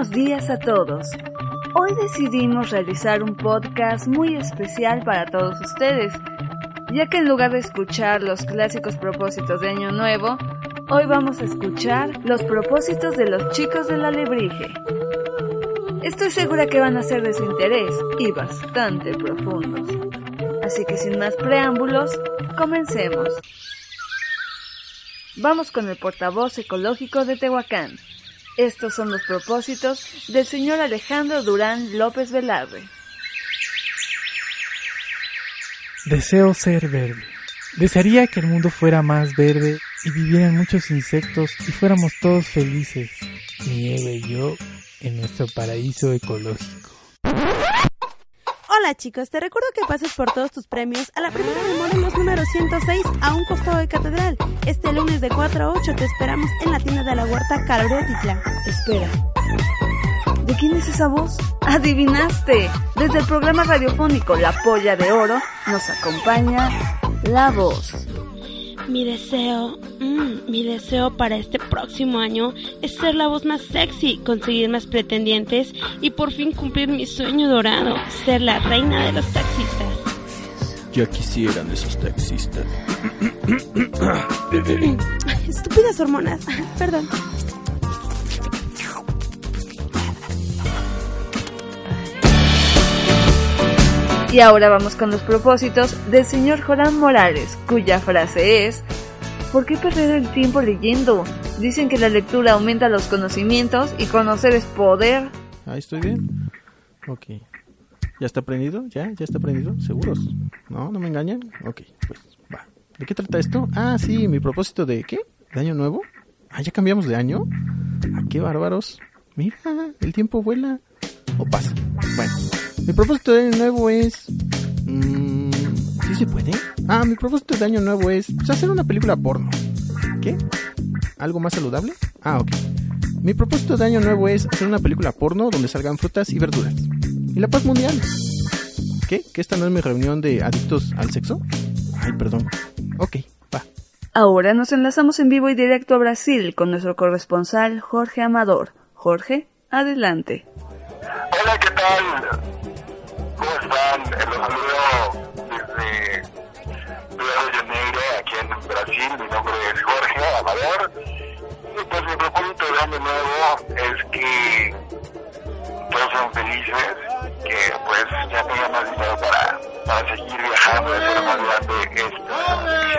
buenos días a todos. Hoy decidimos realizar un podcast muy especial para todos ustedes, ya que en lugar de escuchar los clásicos propósitos de Año Nuevo, hoy vamos a escuchar los propósitos de los chicos de la Lebrige. Estoy segura que van a ser de su interés y bastante profundos. Así que sin más preámbulos, comencemos. Vamos con el portavoz ecológico de Tehuacán. Estos son los propósitos del señor Alejandro Durán López Velarde. Deseo ser verde. Desearía que el mundo fuera más verde y vivieran muchos insectos y fuéramos todos felices, Nieve y yo, en nuestro paraíso ecológico. Hola chicos, te recuerdo que pases por todos tus premios a la primera de Morelos número 106 a un costado de Catedral. Este lunes de 4 a 8 te esperamos en la tienda de la huerta Calorotitla. Espera. ¿De quién es esa voz? ¡Adivinaste! Desde el programa radiofónico La Polla de Oro nos acompaña la voz. Mi deseo, mm, mi deseo para este próximo año es ser la voz más sexy, conseguir más pretendientes y por fin cumplir mi sueño dorado, ser la reina de los taxistas. Ya quisieran esos taxistas. Estúpidas hormonas, perdón. Y ahora vamos con los propósitos del señor Joran Morales, cuya frase es, ¿por qué perder el tiempo leyendo? Dicen que la lectura aumenta los conocimientos y conocer es poder. Ahí estoy bien. Ok. ¿Ya está prendido? ¿Ya? ¿Ya está prendido? ¿Seguros? ¿No? ¿No me engañan? Ok, pues va. ¿De qué trata esto? Ah, sí, mi propósito de ¿qué? ¿De año nuevo? Ah, ya cambiamos de año. Ah, qué bárbaros. Mira, el tiempo vuela. O pasa. Bueno. Mi propósito de año nuevo es... Mmm, ¿Sí se puede? Ah, mi propósito de año nuevo es pues, hacer una película porno. ¿Qué? ¿Algo más saludable? Ah, ok. Mi propósito de año nuevo es hacer una película porno donde salgan frutas y verduras. Y la paz mundial. ¿Qué? ¿Que esta no es mi reunión de adictos al sexo? Ay, perdón. Ok, va. Ahora nos enlazamos en vivo y directo a Brasil con nuestro corresponsal Jorge Amador. Jorge, adelante. Hola, ¿qué tal? ¿Cómo están? Los saludo desde Río de Janeiro, aquí en Brasil. Mi nombre es Jorge Amador. Y pues mi propósito de año nuevo es que todos sean felices, que pues ya tengan más dinero para, para seguir viajando y hacer más grande esta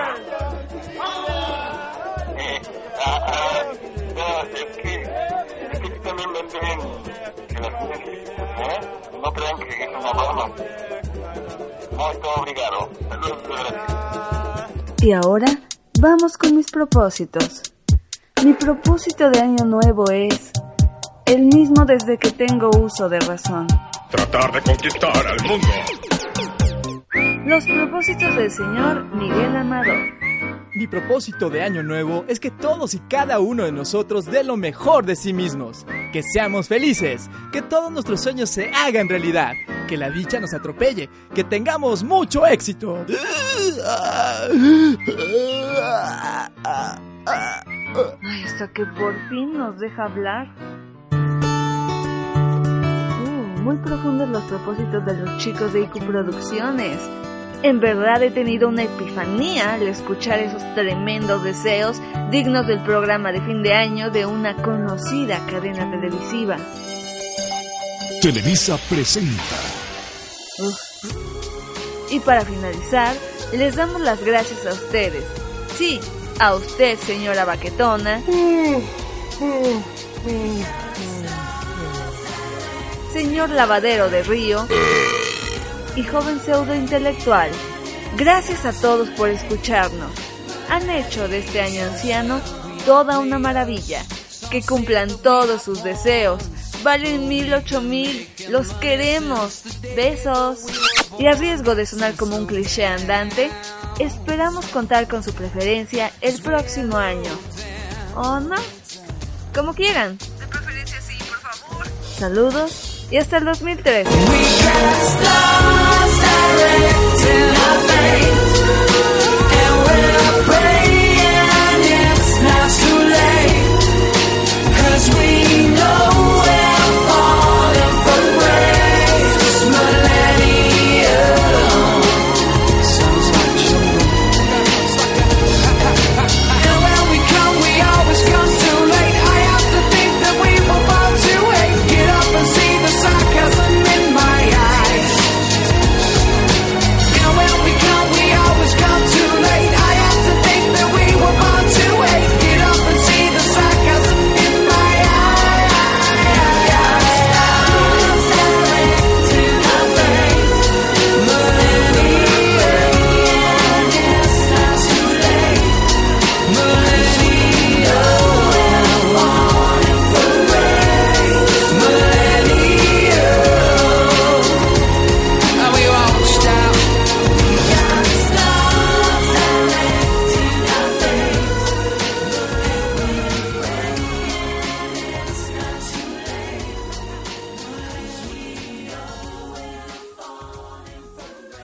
No crean que es una broma. No estoy obligado. Y ahora vamos con mis propósitos. Mi propósito de año nuevo es el mismo desde que tengo uso de razón. Tratar de conquistar al mundo. Los propósitos del señor Miguel Amador. Mi propósito de año nuevo es que todos y cada uno de nosotros dé lo mejor de sí mismos, que seamos felices, que todos nuestros sueños se hagan realidad, que la dicha nos atropelle, que tengamos mucho éxito. Ay, hasta que por fin nos deja hablar. Uh, muy profundos los propósitos de los chicos de IQ Producciones. En verdad he tenido una epifanía al escuchar esos tremendos deseos dignos del programa de fin de año de una conocida cadena televisiva. Televisa presenta. Uf. Y para finalizar, les damos las gracias a ustedes. Sí, a usted, señora Baquetona. Señor Lavadero de Río y joven pseudo intelectual. Gracias a todos por escucharnos. Han hecho de este año anciano toda una maravilla. Que cumplan todos sus deseos. Valen mil, ocho mil. Los queremos. Besos. Y a riesgo de sonar como un cliché andante, esperamos contar con su preferencia el próximo año. ¿O no? Como quieran. De preferencia sí, por favor. Saludos y hasta el 2013.